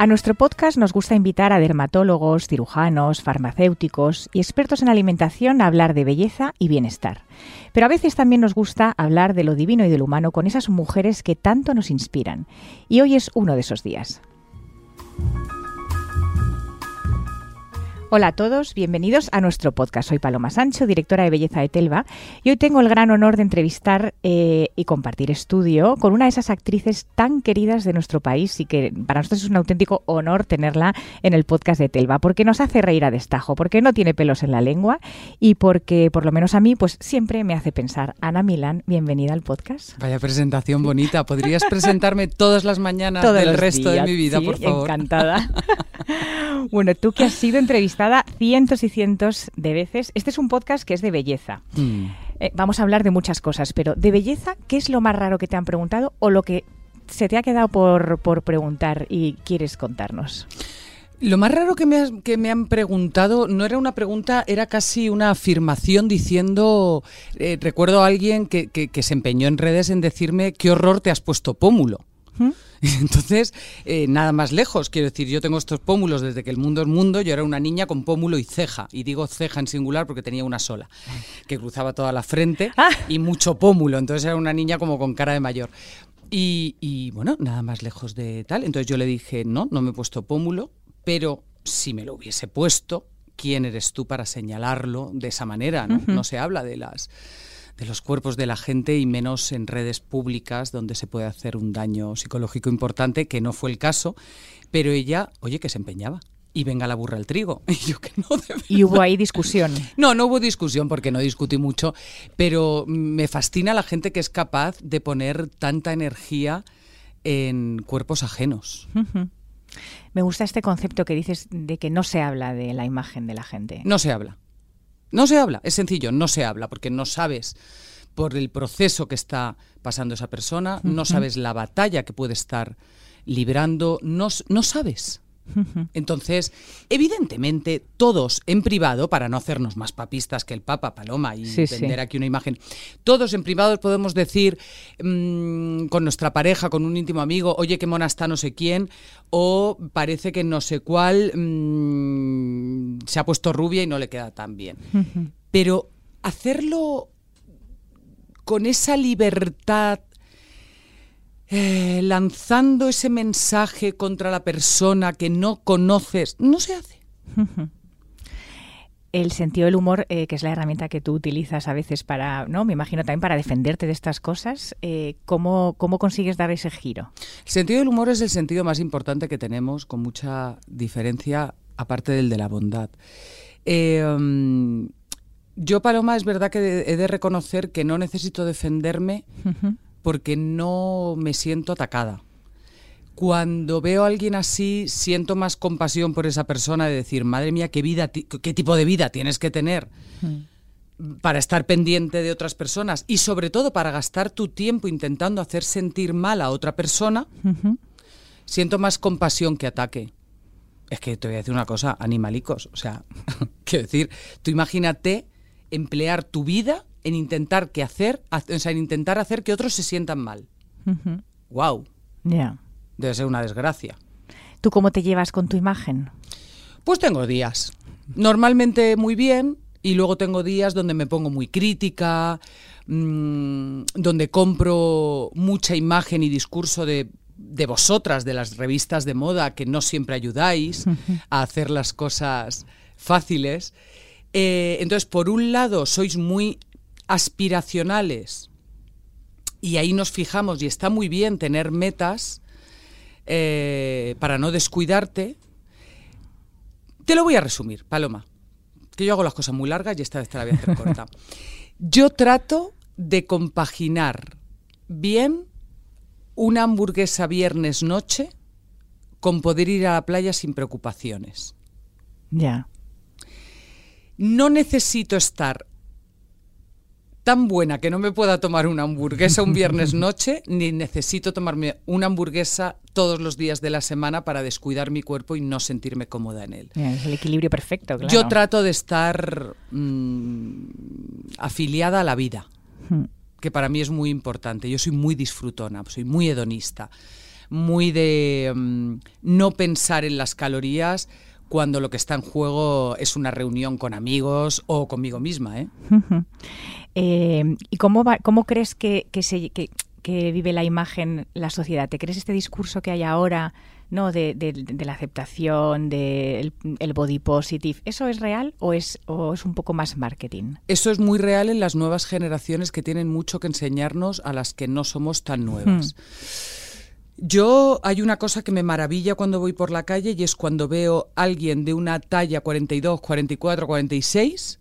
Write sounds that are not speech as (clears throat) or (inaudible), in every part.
A nuestro podcast nos gusta invitar a dermatólogos, cirujanos, farmacéuticos y expertos en alimentación a hablar de belleza y bienestar. Pero a veces también nos gusta hablar de lo divino y de lo humano con esas mujeres que tanto nos inspiran. Y hoy es uno de esos días. Hola a todos, bienvenidos a nuestro podcast. Soy Paloma Sancho, directora de Belleza de Telva, y hoy tengo el gran honor de entrevistar eh, y compartir estudio con una de esas actrices tan queridas de nuestro país y que para nosotros es un auténtico honor tenerla en el podcast de Telva, porque nos hace reír a destajo, porque no tiene pelos en la lengua y porque, por lo menos a mí, pues siempre me hace pensar. Ana Milán, bienvenida al podcast. Vaya presentación bonita. ¿Podrías (laughs) presentarme todas las mañanas del resto de mi vida, sí, por favor? Encantada. (laughs) bueno, tú que has sido entrevistada cientos y cientos de veces. Este es un podcast que es de belleza. Mm. Eh, vamos a hablar de muchas cosas, pero de belleza, ¿qué es lo más raro que te han preguntado o lo que se te ha quedado por, por preguntar y quieres contarnos? Lo más raro que me, has- que me han preguntado no era una pregunta, era casi una afirmación diciendo, eh, recuerdo a alguien que, que- que se empeñó en redes en decirme, qué horror te has puesto pómulo. ¿Mm? (laughs) Entonces, eh, nada más lejos, quiero decir, yo tengo estos pómulos desde que el mundo es mundo, yo era una niña con pómulo y ceja, y digo ceja en singular porque tenía una sola, que cruzaba toda la frente Ah. y mucho pómulo, entonces era una niña como con cara de mayor. Y, y, bueno, nada más lejos de tal, entonces yo le dije, no, no me he puesto pómulo, pero si me lo hubiese puesto, ¿quién eres tú para señalarlo de esa manera? No, no se habla de las de los cuerpos de la gente y menos en redes públicas donde se puede hacer un daño psicológico importante, que no fue el caso, pero ella, oye, que se empeñaba. Y venga la burra al trigo. (laughs) Y yo que no, de. Y hubo ahí discusión. No, no hubo discusión porque no discutí mucho, pero me fascina la gente que es capaz de poner tanta energía en cuerpos ajenos. Me gusta este concepto que dices de que no se habla de la imagen de la gente. No se habla. No se habla, es sencillo, no se habla porque no sabes por el proceso que está pasando esa persona, no sabes la batalla que puede estar librando, no, no sabes. Entonces, evidentemente, todos en privado, para no hacernos más papistas que el Papa Paloma y Sí, sí. vender aquí una imagen, todos en privado podemos decir mm, con nuestra pareja, con un íntimo amigo, oye, qué mona está no sé quién, o parece que no sé cuál mm, se ha puesto rubia y no le queda tan bien. Pero hacerlo con esa libertad eh, lanzando ese mensaje contra la persona que no conoces, no se hace. (laughs) El sentido del humor, eh, que es la herramienta que tú utilizas a veces para, ¿no? Me imagino también para defenderte de estas cosas. eh, ¿cómo, ¿Cómo consigues dar ese giro? El sentido del humor es el sentido más importante que tenemos, con mucha diferencia, aparte del de la bondad. Eh, mm, yo, Paloma, es verdad que he de reconocer que no necesito defenderme porque no me siento atacada. Cuando veo a alguien así, siento más compasión por esa persona de decir, madre mía, qué vida, qué tipo de vida tienes que tener para estar pendiente de otras personas y sobre todo para gastar tu tiempo intentando hacer sentir mal a otra persona, siento más compasión que ataque. Es que te voy a decir una cosa, animalicos. O sea, (laughs) quiero decir, tú imagínate emplear tu vida en intentar que hacer, o sea, en intentar hacer que otros se sientan mal. Wow, Ya. debe ser una desgracia. ¿Tú cómo te llevas con tu imagen? Pues tengo días. Normalmente muy bien y luego tengo días donde me pongo muy crítica, mm, donde compro mucha imagen y discurso de, de vosotras, de las revistas de moda, que no siempre ayudáis a hacer las cosas fáciles. Eh, entonces, por un lado, sois muy aspiracionales y ahí nos fijamos y está muy bien tener metas eh, para no descuidarte. Te lo voy a resumir, Paloma, que yo hago las cosas muy largas y esta vez te la voy a hacer corta. (laughs) Yo trato de compaginar bien una hamburguesa viernes noche con poder ir a la playa sin preocupaciones. Ya. No necesito estar tan buena que no me pueda tomar una hamburguesa un viernes (laughs) noche, ni necesito tomarme una hamburguesa todos los días de la semana para descuidar mi cuerpo y no sentirme cómoda en él. Es el equilibrio perfecto, claro. Yo trato de estar mm, afiliada a la vida, Hmm. que para mí es muy importante. Yo soy muy disfrutona, soy muy hedonista, muy de mm, no pensar en las calorías cuando lo que está en juego es una reunión con amigos o conmigo misma. ¿eh? Eh, ¿Y cómo, va- cómo crees que, que se, que, que vive la imagen la sociedad? ¿Te crees este discurso que hay ahora no de, de- de la aceptación, del el body positive? ¿Eso es real o es, o es un poco más marketing? Eso es muy real en las nuevas generaciones que tienen mucho que enseñarnos a las que no somos tan nuevas. Yo hay una cosa que me maravilla cuando voy por la calle y es cuando veo a alguien de una talla 42, 44, 46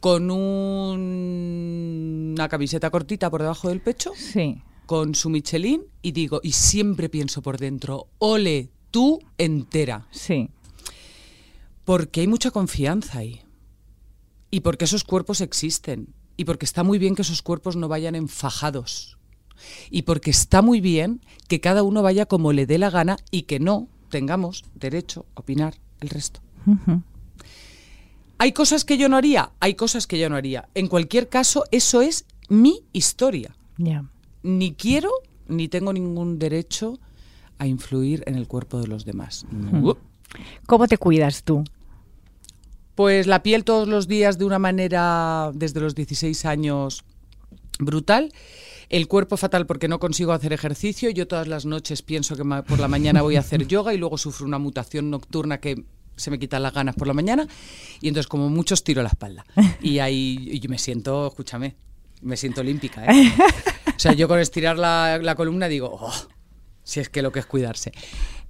con un- una camiseta cortita por debajo del pecho, Sí. con su Michelin y digo, y siempre pienso por dentro, ole, tú entera, Sí. porque hay mucha confianza ahí. Y porque esos cuerpos existen. Y porque está muy bien que esos cuerpos no vayan enfajados. Y porque está muy bien que cada uno vaya como le dé la gana y que no tengamos derecho a opinar el resto. ¿Hay cosas que yo no haría? Hay cosas que yo no haría. En cualquier caso, eso es mi historia. Ni quiero ni tengo ningún derecho a influir en el cuerpo de los demás. No. ¿Cómo te cuidas tú? Pues la piel todos los días de una manera, desde los 16 años, brutal. El cuerpo fatal porque no consigo hacer ejercicio. Yo todas las noches pienso que por la mañana voy a hacer (laughs) yoga y luego sufro una mutación nocturna que se me quitan las ganas por la mañana. Y entonces, como muchos, tiro la espalda. Y ahí y yo me siento, escúchame, me siento olímpica. ¿eh? (laughs) O sea, yo con estirar la, la columna digo, "Oh, si es que lo que es cuidarse.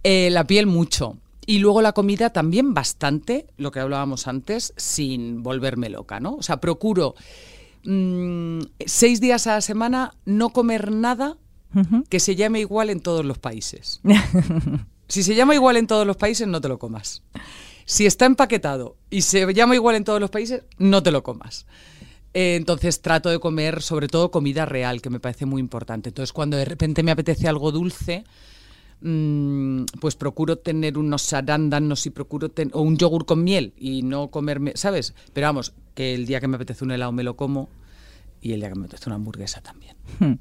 Eh, la piel mucho. Y luego la comida también bastante, lo que hablábamos antes, sin volverme loca, ¿no? O sea, procuro mm, seis días a la semana no comer nada que se llame igual en todos los países. (laughs) Si se llama igual en todos los países, no te lo comas. Si está empaquetado y se llama igual en todos los países, no te lo comas. Eh, entonces trato de comer sobre todo comida real, que me parece muy importante. Entonces cuando de repente me apetece algo dulce, mm, pues procuro tener unos arándanos y procuro ten- o un yogur con miel y no comerme, ¿sabes? Pero vamos, que el día que me apetece un helado me lo como y el día que me apetece una hamburguesa también. Hmm.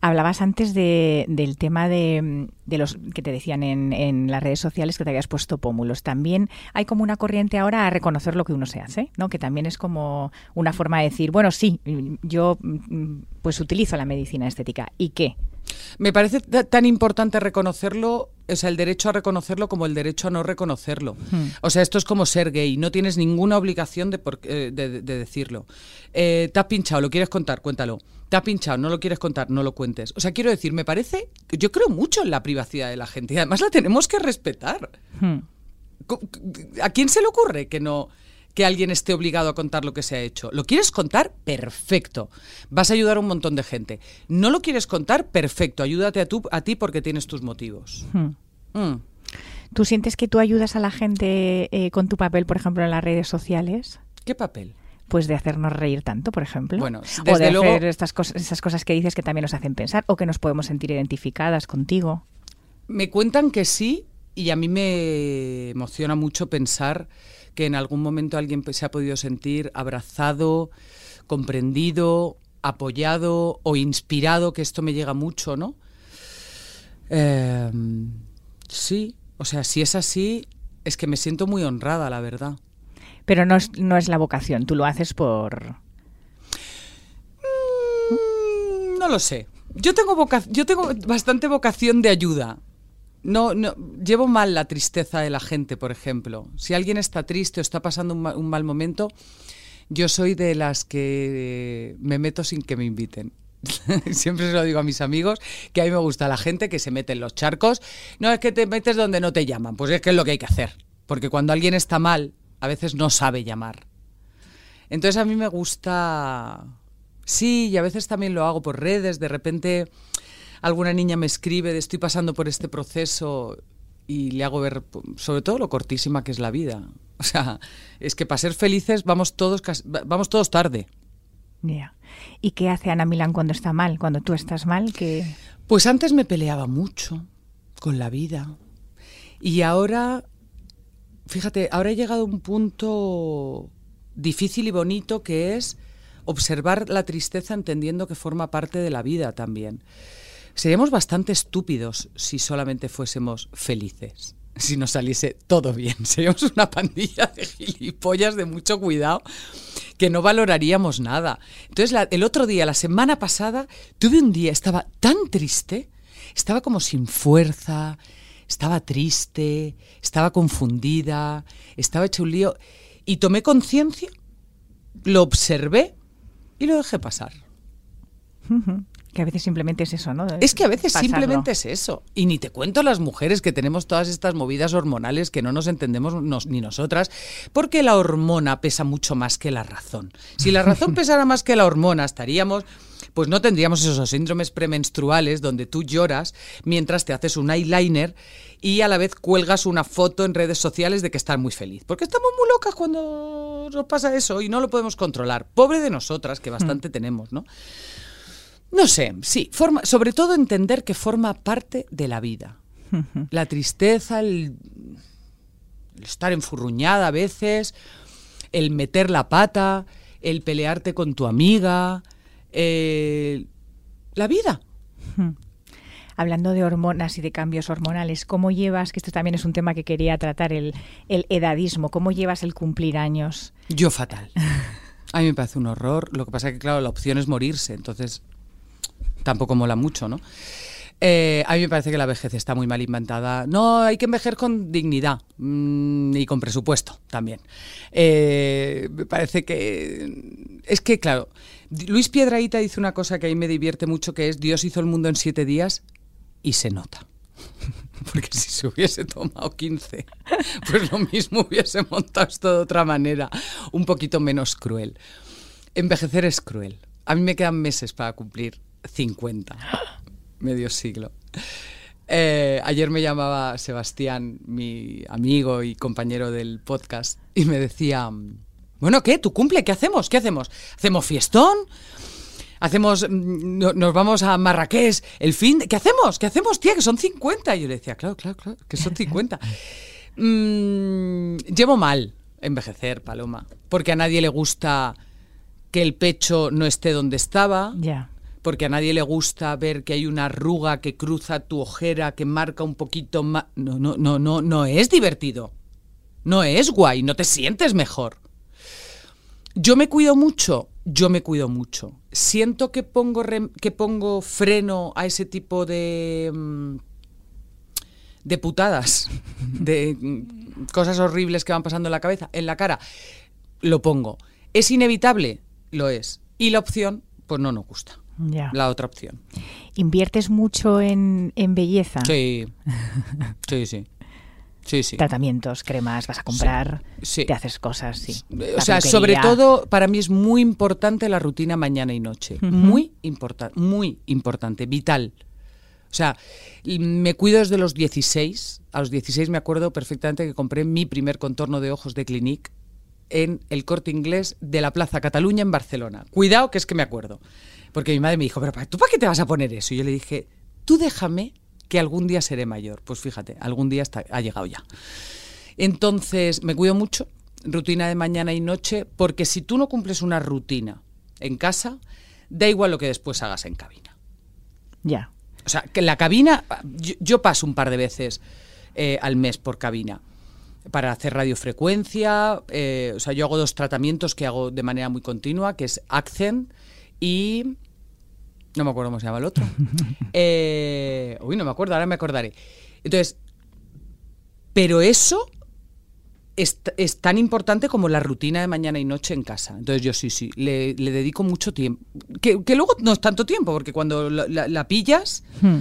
Hablabas antes de- del tema de, de los que te decían en, en las redes sociales que te habías puesto pómulos. También hay como una corriente ahora a reconocer lo que uno se hace, ¿no? Que también es como una forma de decir, bueno, sí, yo mm, pues utilizo la medicina estética. ¿Y qué? Me parece ta- tan importante reconocerlo, o sea, el derecho a reconocerlo como el derecho a no reconocerlo. O sea, esto es como ser gay, no tienes ninguna obligación de, por- eh, de- de decirlo. Eh, te has pinchado, ¿lo quieres contar? Cuéntalo. Te has pinchado, no lo quieres contar, no lo cuentes. O sea, quiero decir, me parece, yo creo mucho en la privacidad de la gente y además la tenemos que respetar. Hmm. ¿A quién se le ocurre que no que alguien esté obligado a contar lo que se ha hecho? ¿Lo quieres contar? Perfecto. Vas a ayudar a un montón de gente. ¿No lo quieres contar? Perfecto. Ayúdate a, a ti porque tienes tus motivos. Hmm. Mm. ¿Tú sientes que tú ayudas a la gente eh, con tu papel, por ejemplo, en las redes sociales? ¿Qué papel? Pues de hacernos reír tanto, por ejemplo. Bueno, o desde de luego- hacer estas cosas, esas cosas que dices que también nos hacen pensar o que nos podemos sentir identificadas contigo. Me cuentan que sí y a mí me emociona mucho pensar que en algún momento alguien se ha podido sentir abrazado, comprendido, apoyado o inspirado, que esto me llega mucho, ¿no? Eh, sí, o sea, si es así, es que me siento muy honrada, la verdad. Pero no es, no es la vocación, tú lo haces por... Mm, No lo sé. Yo tengo, voca- yo tengo bastante vocación de ayuda. No, no, llevo mal la tristeza de la gente, por ejemplo. Si alguien está triste o está pasando un, ma- un mal momento, yo soy de las que me meto sin que me inviten. (laughs) Siempre se lo digo a mis amigos, que a mí me gusta la gente que se mete en los charcos. No es que te metes donde no te llaman, pues es que es lo que hay que hacer. Porque cuando alguien está mal, a veces no sabe llamar. Entonces a mí me gusta... Sí, y a veces también lo hago por redes. De repente alguna niña me escribe de estoy pasando por este proceso y le hago ver, sobre todo, lo cortísima que es la vida. O sea, es que para ser felices vamos todos, vamos todos tarde. Ya. ¿Y qué hace Ana Milán cuando está mal? Cuando tú estás mal, que Pues antes me peleaba mucho con la vida. Y ahora, fíjate, ahora he llegado a un punto difícil y bonito que es observar la tristeza entendiendo que forma parte de la vida también. Seríamos bastante estúpidos si solamente fuésemos felices, si nos saliese todo bien. (laughs) Seríamos una pandilla de gilipollas de mucho cuidado que no valoraríamos nada. Entonces, el otro día, la semana pasada, tuve un día, estaba tan triste, estaba como sin fuerza, estaba triste, estaba confundida, estaba hecho un lío, y tomé conciencia, lo observé y lo dejé pasar. Que a veces simplemente es eso, ¿no? Es que a veces Pasarlo. simplemente es eso. Y ni te cuento las mujeres que tenemos todas estas movidas hormonales que no nos entendemos nos- ni nosotras, porque la hormona pesa mucho más que la razón. Si la razón (laughs) pesara más que la hormona, estaríamos, pues no tendríamos esos síndromes premenstruales donde tú lloras mientras te haces un eyeliner y a la vez cuelgas una foto en redes sociales de que estás muy feliz. Porque estamos muy locas cuando nos pasa eso y no lo podemos controlar. Pobre de nosotras, que bastante tenemos, ¿no? No sé, sí, forma, sobre todo entender que forma parte de la vida. La tristeza, el, el estar enfurruñada a veces, el meter la pata, el pelearte con tu amiga, eh, la vida. Hablando de hormonas y de cambios hormonales, ¿cómo llevas, que esto también es un tema que quería tratar, el, el edadismo, cómo llevas el cumplir años? Yo fatal. A mí me parece un horror. Lo que pasa es que, claro, la opción es morirse, entonces tampoco mola mucho, ¿no? Eh, a mí me parece que la vejez está muy mal inventada. No, hay que envejecer con dignidad mm, y con presupuesto también. Eh, me parece que... Es que, claro, Luis Piedraíta dice una cosa que a mí me divierte mucho, que es Dios hizo el mundo en siete días y se nota. (laughs) Porque si se hubiese tomado 15, pues lo mismo hubiese montado esto de otra manera, un poquito menos cruel. Envejecer es cruel. A mí me quedan meses para cumplir 50, medio siglo. Eh, ayer me llamaba Sebastián, mi amigo y compañero del podcast, y me decía, bueno, ¿qué? ¿Tu cumple? ¿Qué hacemos? ¿Qué hacemos? ¿Hacemos fiestón? hacemos no- nos vamos a Marrakech el fin de- ¿qué hacemos? ¿qué hacemos tía? que son 50 y yo le decía claro claro claro que son 50 (laughs) Mm, llevo mal envejecer Paloma porque a nadie le gusta que el pecho no esté donde estaba Ya. Porque a nadie le gusta ver que hay una arruga que cruza tu ojera que marca un poquito más no no no no no es divertido no es guay no te sientes mejor yo me cuido mucho, yo me cuido mucho. Siento que pongo, que pongo freno a ese tipo de, mm, de putadas, (laughs) de mm, cosas horribles que van pasando en la cabeza, en la cara. Lo pongo. ¿Es inevitable? Lo es. Y la opción, pues no nos gusta. Ya. La otra opción. ¿Inviertes mucho en, en belleza? Sí. Sí, sí. Sí, sí. Tratamientos, cremas, vas a comprar, Sí. te haces cosas, sí. O sea, sobre todo para mí es muy importante la rutina mañana y noche. Muy importante, muy importante, vital. O sea, me cuido desde los 16. A los 16 me acuerdo perfectamente que compré mi primer contorno de ojos de Clinique en el corte inglés de la Plaza Cataluña en Barcelona. Cuidado que es que me acuerdo. Porque mi madre me dijo, pero ¿para- ¿tú para qué te vas a poner eso? Y yo le dije, tú déjame que algún día seré mayor. Pues fíjate, algún día está, ha llegado ya. Entonces, me cuido mucho, rutina de mañana y noche, porque si tú no cumples una rutina en casa, da igual lo que después hagas en cabina. Ya. O sea, que la cabina, yo, yo paso un par de veces eh, al mes por cabina para hacer radiofrecuencia. eh, o sea, yo hago dos tratamientos que hago de manera muy continua, que es Accent y... No me acuerdo cómo se llama el otro. (laughs) Eh, uy, no me acuerdo, ahora me acordaré. Entonces, pero eso es, es tan importante como la rutina de mañana y noche en casa. Entonces yo sí, sí, le, le dedico mucho tiempo. Que, que luego no es tanto tiempo, porque cuando la, la- la pillas, Hmm.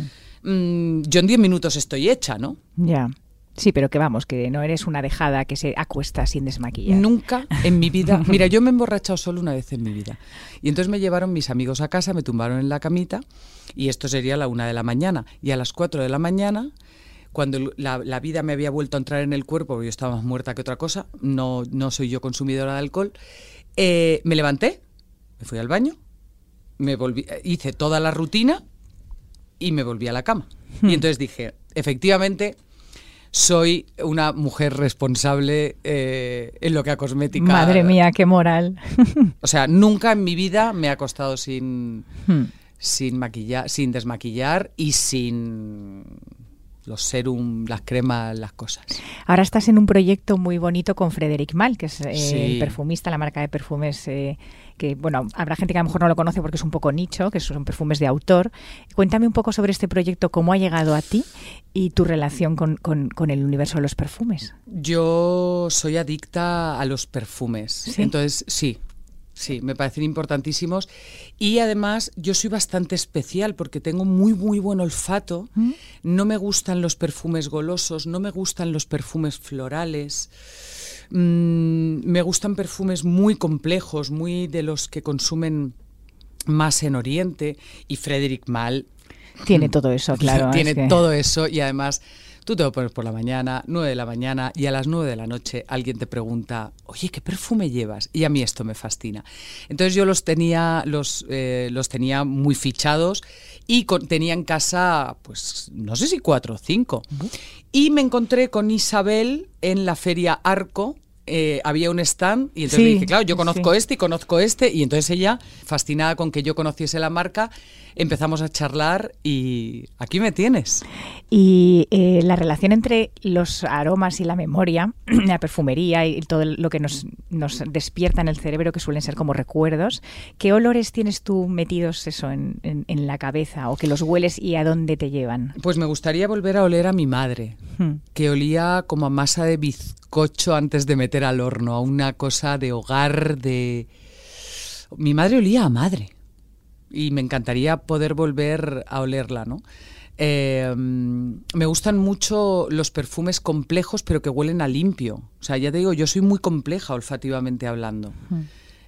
mm, yo en 10 minutos estoy hecha, ¿no? Ya. Sí, pero que vamos, que no eres una dejada que se acuesta sin desmaquillar. Nunca en mi vida. (laughs) Mira, yo me he emborrachado solo una vez en mi vida. Y entonces me llevaron mis amigos a casa, me tumbaron en la camita, y esto sería a la una de la mañana. Y a las 4 de la mañana, cuando la, la vida me había vuelto a entrar en el cuerpo, porque yo estaba más muerta que otra cosa, no, no soy yo consumidora de alcohol, eh, me levanté me fui al baño, me volví, hice toda la rutina y me volví a la cama. Hmm. Y entonces dije, efectivamente, soy una mujer responsable eh, en lo que a cosmética. Madre mía, qué moral. (laughs) O sea, nunca en mi vida me ha acostado sin, Hmm. sin maquillar, sin desmaquillar y sin los serum, las cremas, las cosas. Ahora estás en un proyecto muy bonito con Frederic Mal, que es eh, Sí. el perfumista, la marca de perfumes eh, que, bueno, habrá gente que a lo mejor no lo conoce porque es un poco nicho, que son perfumes de autor. Cuéntame un poco sobre este proyecto, cómo ha llegado a ti y tu relación con, con- con el universo de los perfumes. Yo soy adicta a los perfumes. ¿Sí? Entonces, sí. Sí, me parecen importantísimos. Y además, yo soy bastante especial porque tengo muy, muy buen olfato. ¿Mm? No me gustan los perfumes golosos, no me gustan los perfumes florales. Mm, me gustan perfumes muy complejos, muy de los que consumen más en Oriente. Y Frederic Mal Tiene todo eso, claro. (laughs) tiene es que- todo eso y además tú te lo pones por la mañana, 9 de la mañana y a las 9 de la noche alguien te pregunta, oye, ¿qué perfume llevas? Y a mí esto me fascina. Entonces yo los tenía, los, eh, los tenía muy fichados y con- tenía en casa, pues no sé si cuatro o cinco. Y me encontré con Isabel en la feria Arco. eh, había un stand y entonces Sí, le dije, claro, yo conozco sí. este y conozco este. Y entonces ella, fascinada con que yo conociese la marca, empezamos a charlar y aquí me tienes. Y eh, la relación entre los aromas y la memoria, (clears throat) la perfumería y todo lo que nos, nos despierta en el cerebro, que suelen ser como recuerdos, ¿qué olores tienes tú metidos eso en, en- en la cabeza o que los hueles y a dónde te llevan? Pues me gustaría volver a oler a mi madre, Hmm. que olía como a masa de bizcocho antes de meter al horno, a una cosa de hogar, de... Mi madre olía a madre y me encantaría poder volver a olerla, ¿no? Eh, mm, me gustan mucho los perfumes complejos, pero que huelen a limpio. O sea, ya te digo, yo soy muy compleja olfativamente hablando.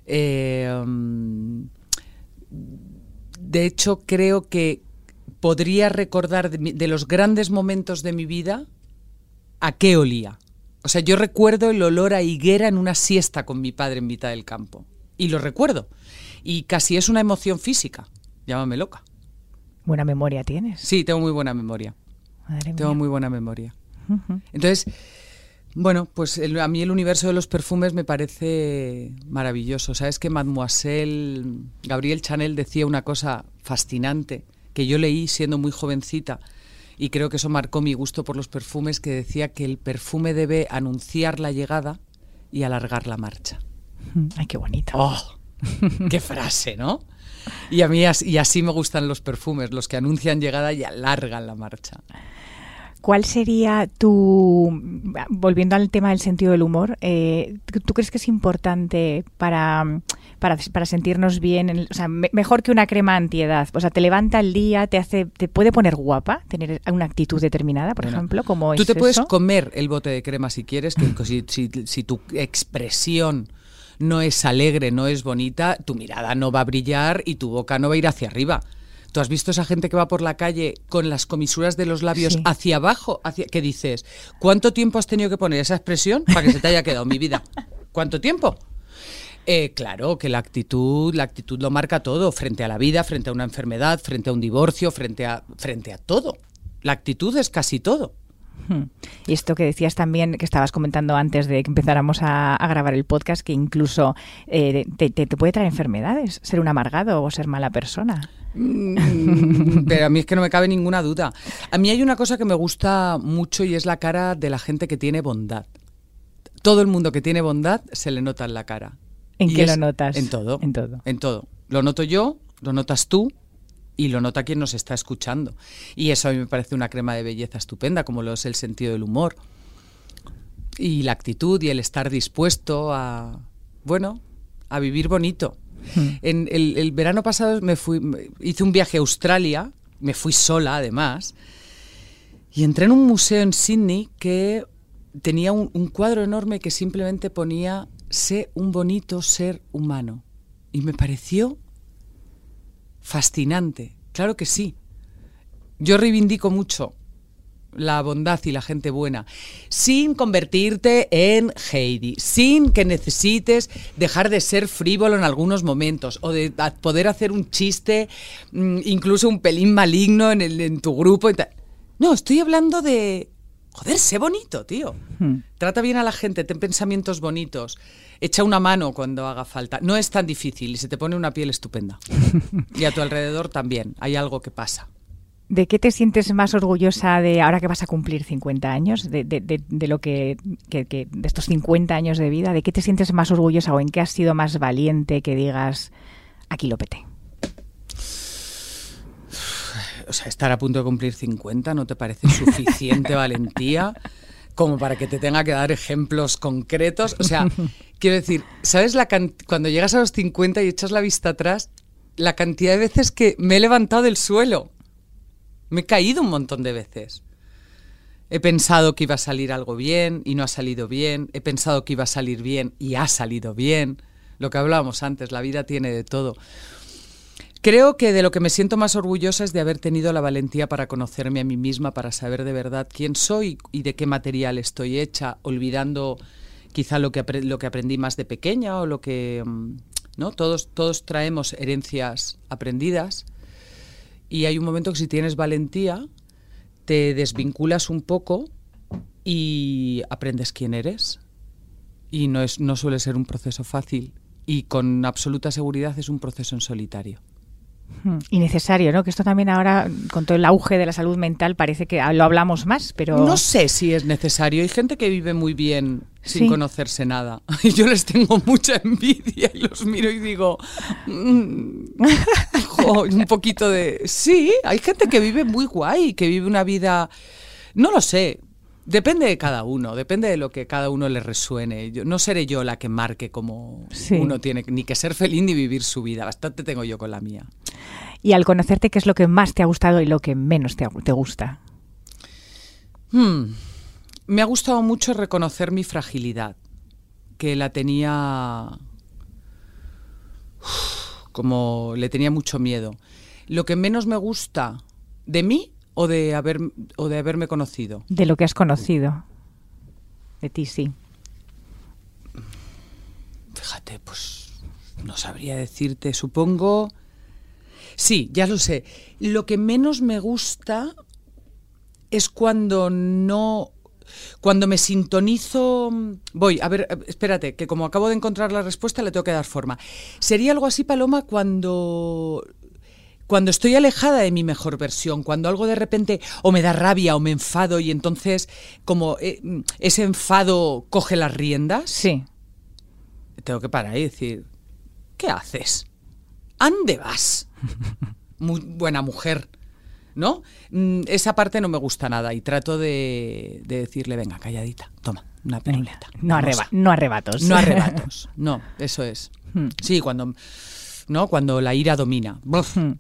Eh, mm, de hecho, creo que podría recordar de, mi- de los grandes momentos de mi vida a qué olía. O sea, yo recuerdo el olor a higuera en una siesta con mi padre en mitad del campo. Y lo recuerdo. Y casi es una emoción física. Llámame loca. Buena memoria tienes. Sí, tengo muy buena memoria. Madre Tengo mía. muy buena memoria. Entonces, bueno, pues el- a mí el universo de los perfumes me parece maravilloso. Sabes que Mademoiselle Gabriel Chanel decía una cosa fascinante que yo leí siendo muy jovencita y creo que eso marcó mi gusto por los perfumes, que decía que el perfume debe anunciar la llegada y alargar la marcha. Ay, qué bonito. ¡Oh! ¡Qué frase, ¿no? Y a mí y así me gustan los perfumes, los que anuncian llegada y alargan la marcha. ¿Cuál sería tu, volviendo al tema del sentido del humor, eh, ¿tú crees que es importante para, para, para sentirnos bien? en el- o sea, me- mejor que una crema antiedad. O sea, te levanta el día, te hace, te puede poner guapa, tener una actitud determinada, por Bueno, ejemplo, como Tú es te puedes comer el bote de crema si quieres, que que si, si- si tu expresión no es alegre, no es bonita, tu mirada no va a brillar y tu boca no va a ir hacia arriba. ¿Tú has visto esa gente que va por la calle con las comisuras de los labios Sí. hacia abajo? Hacia, ¿Qué dices? ¿Cuánto tiempo has tenido que poner esa expresión para que se te haya quedado mi vida? ¿Cuánto tiempo? Eh, claro, que la actitud, la actitud lo marca todo, frente a la vida, frente a una enfermedad, frente a un divorcio, frente a, frente a todo. La actitud es casi todo. Hmm. Y esto que decías también, que estabas comentando antes de que empezáramos a, a grabar el podcast, que incluso eh, te, te- te puede traer enfermedades, ser un amargado o ser mala persona. Mm, Pero a mí es que no me cabe ninguna duda. A mí hay una cosa que me gusta mucho y es la cara de la gente que tiene bondad. Todo el mundo que tiene bondad se le nota en la cara. ¿En Y qué es- lo notas? En todo. En todo. En todo. Lo noto yo, lo notas tú y lo nota quien nos está escuchando. Y eso a mí me parece una crema de belleza estupenda, como lo es el sentido del humor. Y la actitud y el estar dispuesto a, bueno, a vivir bonito. En el, el verano pasado me fui, me- hice un viaje a Australia, me fui sola además, y entré en un museo en Sydney que tenía un, un cuadro enorme que simplemente ponía sé un bonito ser humano. Y me pareció fascinante. Claro que sí. Yo reivindico mucho la bondad y la gente buena, sin convertirte en Heidi, sin que necesites dejar de ser frívolo en algunos momentos o de poder hacer un chiste, mm, incluso un pelín maligno en, el- en tu grupo. y. No, estoy hablando de... Joder, sé bonito, tío. Hmm. Trata bien a la gente, ten pensamientos bonitos. Echa una mano cuando haga falta. No es tan difícil y se te pone una piel estupenda. (laughs) y a tu alrededor también. Hay algo que pasa. ¿De qué te sientes más orgullosa de ahora que vas a cumplir 50 años? De, de- de- de lo que, que- que- de estos 50 años de vida, ¿de qué te sientes más orgullosa o en qué has sido más valiente que digas aquí lo peté? O sea, estar a punto de cumplir 50 no te parece suficiente (laughs) valentía como para que te tenga que dar ejemplos concretos. O sea, (laughs) quiero decir, ¿sabes la cuando llegas a los 50 y echas la vista atrás, la cantidad de veces que me he levantado del suelo? Me he caído un montón de veces. He pensado que iba a salir algo bien y no ha salido bien. He pensado que iba a salir bien y ha salido bien. Lo que hablábamos antes, la vida tiene de todo. Creo que de lo que me siento más orgullosa es de haber tenido la valentía para conocerme a mí misma, para saber de verdad quién soy y de qué material estoy hecha, olvidando quizá lo que, lo que aprendí más de pequeña o lo que... mm, ¿no? Todos, todos traemos herencias aprendidas y hay un momento que si tienes valentía, te desvinculas un poco y aprendes quién eres. Y no, es, no suele ser un proceso fácil y con absoluta seguridad es un proceso en solitario. Y necesario, ¿no? Que esto también ahora, con todo el auge de la salud mental, parece que lo hablamos más, pero... No sé si es necesario. Hay gente que vive muy bien sin Sí. conocerse nada. (laughs) Y yo les tengo mucha envidia y los miro y digo, mm, jo, un poquito de... Sí, hay gente que vive muy guay, que vive una vida... No lo sé. Depende de cada uno, depende de lo que cada uno le resuene. Yo, no seré yo la que marque cómo Sí. uno tiene ni que ser feliz ni vivir su vida. Bastante tengo yo con la mía. Y al conocerte, ¿qué es lo que más te ha gustado y lo que menos te, te gusta? Hmm. Me ha gustado mucho reconocer mi fragilidad, que la tenía como le tenía mucho miedo. Lo que menos me gusta de mí o de haber o de haberme conocido. De lo que has conocido. De ti, sí. Fíjate, pues no sabría decirte, supongo. Sí, ya lo sé. Lo que menos me gusta es cuando no. Cuando me sintonizo. Voy, a ver, espérate, que como acabo de encontrar la respuesta le tengo que dar forma. Sería algo así, Paloma, cuando. Cuando estoy alejada de mi mejor versión, cuando algo de repente o me da rabia o me enfado y entonces como eh, ese enfado coge las riendas Sí. tengo que parar y decir, ¿qué haces? ¿Ande vas? (laughs) Muy buena mujer, ¿no? Mm, Esa parte no me gusta nada y trato de, de decirle, venga, calladita, toma, una piruleta. no, arreba- no arrebatos. No (laughs) arrebatos, no, eso es. Hmm. Sí, cuando, ¿no? cuando la ira domina. Hmm.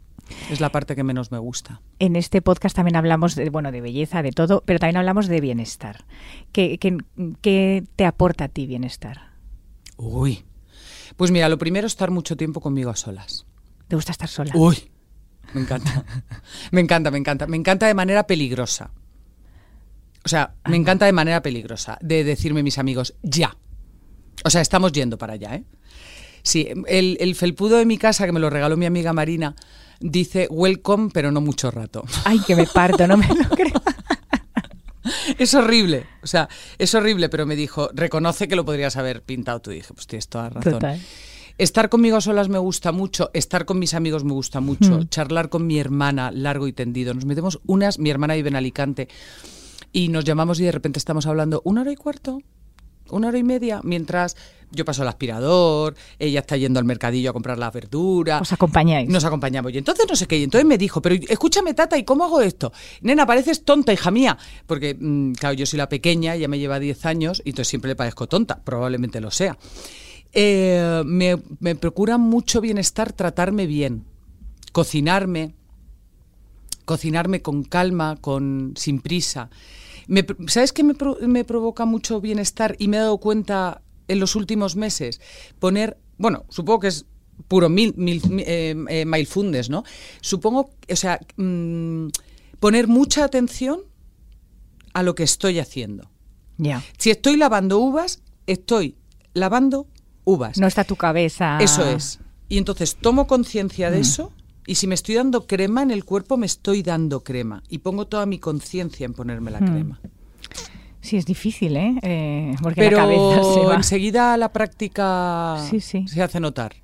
Es la parte que menos me gusta. En este podcast también hablamos de, bueno, de belleza, de todo, pero también hablamos de bienestar. ¿Qué, qué, qué te aporta a ti bienestar? Uy. Pues mira, lo primero es estar mucho tiempo conmigo a solas. ¿Te gusta estar sola? Uy, me encanta. (laughs) me encanta, me encanta. Me encanta de manera peligrosa. O sea, me encanta de manera peligrosa. De decirme mis amigos, ya. O sea, estamos yendo para allá, ¿eh? Sí, el, el felpudo de mi casa, que me lo regaló mi amiga Marina, dice welcome, pero no mucho rato. (laughs) Ay, que me parto, no me lo creo. Es horrible. O sea, es horrible, pero me dijo, reconoce que lo podrías haber pintado tú. Y dije, pues tienes toda razón. Total. Estar conmigo a solas me gusta mucho, estar con mis amigos me gusta mucho, Mm. charlar con mi hermana largo y tendido. Nos metemos unas, mi hermana vive en Alicante, y nos llamamos y de repente estamos hablando una hora y cuarto, una hora y media, mientras yo paso el aspirador, ella está yendo al mercadillo a comprar las verduras. Os acompañáis. Nos acompañamos. Y entonces no sé qué. Y entonces me dijo, pero escúchame, Tata, ¿y cómo hago esto? Nena, pareces tonta, hija mía. Porque, mm, claro, yo soy la pequeña, ya me lleva 10 años, y entonces siempre le parezco tonta. Probablemente lo sea. Eh, me, me procura mucho bienestar tratarme bien, cocinarme, cocinarme con calma, con sin prisa. Me ¿Sabes qué me, me provoca mucho bienestar y me he dado cuenta en los últimos meses? Poner, bueno, supongo que es puro mil, mil, eh, eh, mindfulness, ¿no? Supongo, o sea, mm, poner mucha atención a lo que estoy haciendo. Si estoy lavando uvas, estoy lavando uvas. No está tu cabeza. Eso es. Y entonces tomo conciencia de eso y si me estoy dando crema en el cuerpo, me estoy dando crema. Y pongo toda mi conciencia en ponerme la crema. Sí, es difícil, ¿eh? Eh, porque Pero la cabeza se va. enseguida la práctica Sí, sí. se hace notar.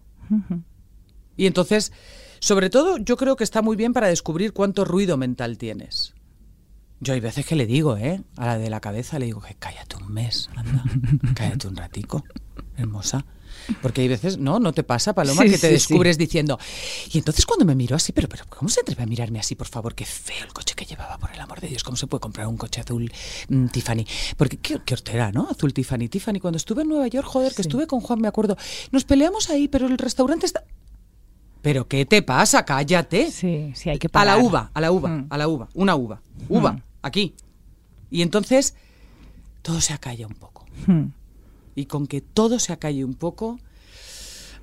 Y entonces, sobre todo, yo creo que está muy bien para descubrir cuánto ruido mental tienes. Yo hay veces que le digo, ¿eh? A la de la cabeza le digo que cállate un mes, anda, (laughs) cállate un ratico, hermosa. Porque hay veces, no, no te pasa, Paloma, Sí, que te sí, descubres diciendo, y entonces cuando me miro así, pero, pero ¿cómo se atreve a mirarme así, por favor? Qué feo el coche que llevaba, por el amor de Dios, ¿cómo se puede comprar un coche azul mm, Tiffany? Porque qué, qué hortera, ¿no? Azul Tiffany, Tiffany. Cuando estuve en Nueva York, joder, que estuve con Juan, me acuerdo, nos peleamos ahí, pero el restaurante está... ¿Pero qué te pasa? Cállate. Sí, sí, hay que A parar. la uva, a la uva, Mm. a la uva, una uva, uva, Mm. Aquí. Y entonces todo se acalla un poco. Hmm. Y con que todo se acalle un poco,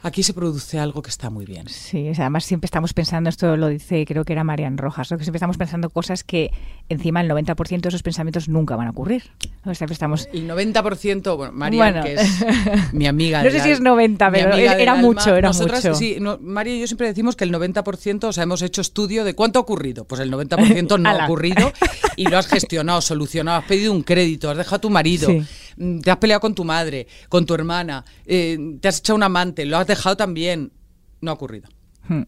aquí se produce algo que está muy bien. Sí, o sea, además siempre estamos pensando, esto lo dice creo que era Marian Rojas, ¿no? que siempre estamos pensando cosas que encima el 90% de esos pensamientos nunca van a ocurrir. O sea, siempre estamos... El 90%, bueno, María, Bueno. que es mi amiga. (laughs) No sé si es 90, mi pero era mucho, era Nosotras, mucho. Sí, no, María y yo siempre decimos que el 90%, o sea, hemos hecho estudio de cuánto ha ocurrido. Pues el 90% no (laughs) ha ocurrido y lo has gestionado, solucionado, has pedido un crédito, has dejado a tu marido, Sí. Mm, te has peleado con tu madre, con tu hermana, eh, te has echado un amante, lo has dejado también. No ha ocurrido. Hmm.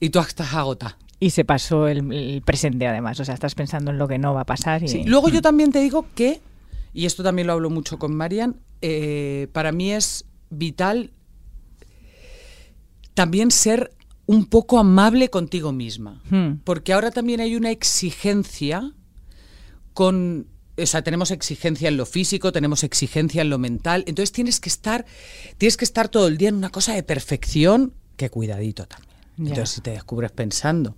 Y tú estás agotada. Y se pasó el, el presente además, o sea, estás pensando en lo que no va a pasar. Y... Sí, Luego yo también te digo que, y esto también lo hablo mucho con Marian, eh, para mí es vital también ser un poco amable contigo misma. Hmm. Porque ahora también hay una exigencia con... O sea, tenemos exigencia en lo físico, tenemos exigencia en lo mental. Entonces tienes que estar, tienes que estar todo el día en una cosa de perfección, que cuidadito también. Entonces, si te descubres pensando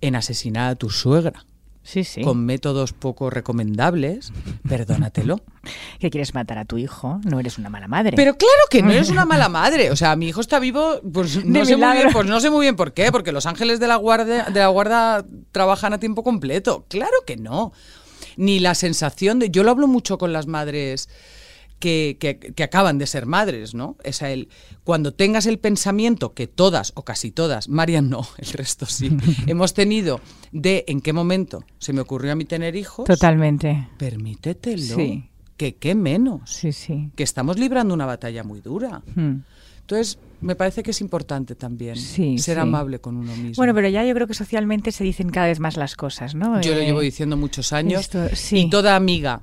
en asesinar a tu suegra, Sí, sí. con métodos poco recomendables, perdónatelo. (laughs) Que quieres matar a tu hijo, no eres una mala madre. Pero claro que no eres una (laughs) mala madre. O sea, mi hijo está vivo, pues no, De sé muy milagro. bien, pues no sé muy bien por qué, porque los ángeles de la guardia, de la guarda trabajan a tiempo completo. Claro que no. Ni la sensación de. Yo lo hablo mucho con las madres. Que, que- que acaban de ser madres, ¿no? Es el, cuando tengas el pensamiento que todas o casi todas, Marian no, (laughs) el resto sí, (laughs) hemos tenido de en qué momento se me ocurrió a mí tener hijos, Totalmente. permítetelo. Sí. Que qué menos. Sí, sí. Que estamos librando una batalla muy dura. Hmm. Entonces, me parece que es importante también Sí, ser sí. amable con uno mismo. Bueno, pero ya yo creo que socialmente se dicen cada vez más las cosas, ¿no? Yo lo Eh, llevo diciendo muchos años esto- sí. y toda amiga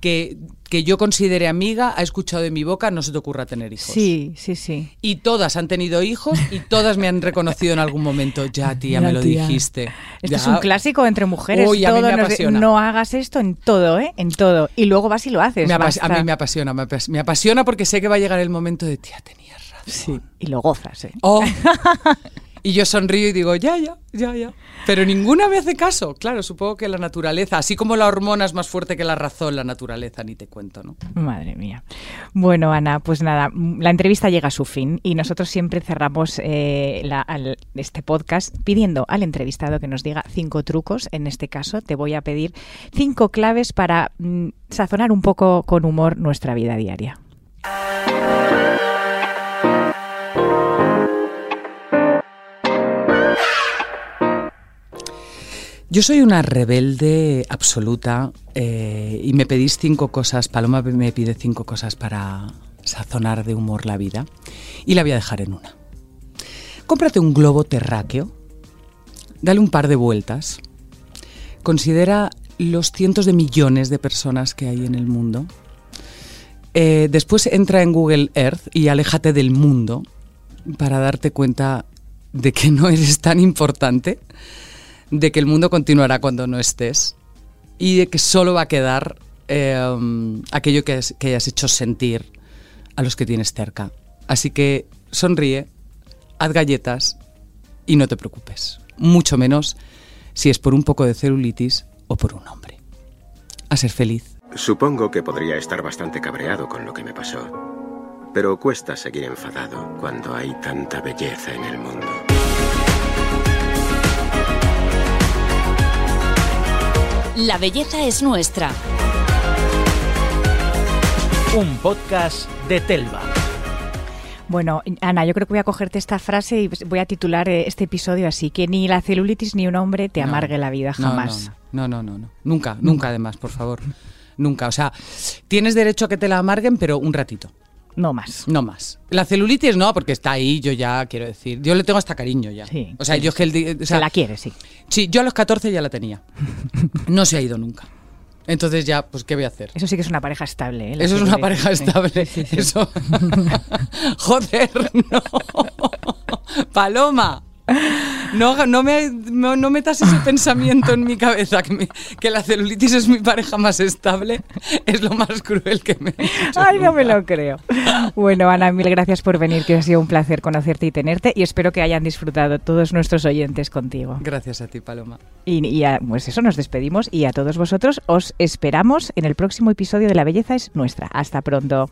que, que yo considere amiga ha escuchado de mi boca no se te ocurra tener hijos. Sí, sí, sí. Y todas han tenido hijos y todas me han reconocido en algún momento. Ya, tía, me lo tía. dijiste. Esto Ya. es un clásico entre mujeres. Uy, a mí todo me nos- apasiona. no hagas esto en todo, ¿eh? En todo. Y luego vas y lo haces. Me a mí me apasiona, me apas- me apasiona porque sé que va a llegar el momento de, tía, tenías razón. Sí. Y lo gozas, ¿eh? Oh. (laughs) y yo sonrío y digo, ya, ya, ya, ya. Pero ninguna me hace caso. Claro, supongo que la naturaleza, así como la hormona es más fuerte que la razón, la naturaleza, ni te cuento, ¿no? Madre mía. Bueno, Ana, pues nada, mm, la entrevista llega a su fin y nosotros siempre cerramos eh, la- al- este podcast pidiendo al entrevistado que nos diga cinco trucos. En este caso, te voy a pedir cinco claves para mm, sazonar un poco con humor nuestra vida diaria. Yo soy una rebelde absoluta eh, y me pedís cinco cosas, Paloma me pide cinco cosas para sazonar de humor la vida y la voy a dejar en una. Cómprate un globo terráqueo, dale un par de vueltas, considera los cientos de millones de personas que hay en el mundo, Eh, después entra en Google Earth y aléjate del mundo para darte cuenta de que no eres tan importante de que el mundo continuará cuando no estés y de que solo va a quedar eh, aquello que, has- que hayas hecho sentir a los que tienes cerca. Así que sonríe, haz galletas y no te preocupes. Mucho menos si es por un poco de celulitis o por un hombre. A ser feliz. Supongo que podría estar bastante cabreado con lo que me pasó. Pero cuesta seguir enfadado cuando hay tanta belleza en el mundo. La belleza es nuestra. Un podcast de Telva. Bueno, Ana, yo creo que voy a cogerte esta frase y voy a titular eh, este episodio así, que ni la celulitis ni un hombre te No. amargue la vida jamás. No, no, no, no, no. Nunca, nunca además, por favor. Nunca. O sea, tienes derecho a que te la amarguen, pero un ratito. No más. No más. La celulitis no, porque está ahí, yo ya quiero decir. Yo le tengo hasta cariño ya. Sí, o sea, sí. yo es que el di- o sea, Se la quiere, sí. Sí, yo a los 14 ya la tenía. (laughs) No se ha ido nunca. Entonces ya, pues, ¿qué voy a hacer? Eso sí que es una pareja estable. ¿eh? Eso es una pareja estable. Sí. Eso. (laughs) Joder, no. (laughs) Paloma. No, no, me, no, no metas ese pensamiento en mi cabeza, que, me- que la celulitis es mi pareja más estable. Es lo más cruel que me Ay, no me lo creo. Bueno, Ana, mil gracias por venir, que ha sido un placer conocerte y tenerte y espero que hayan disfrutado todos nuestros oyentes contigo. Gracias a ti, Paloma. Y, y a- pues eso, nos despedimos y a todos vosotros os esperamos en el próximo episodio de La Belleza es Nuestra. Hasta pronto.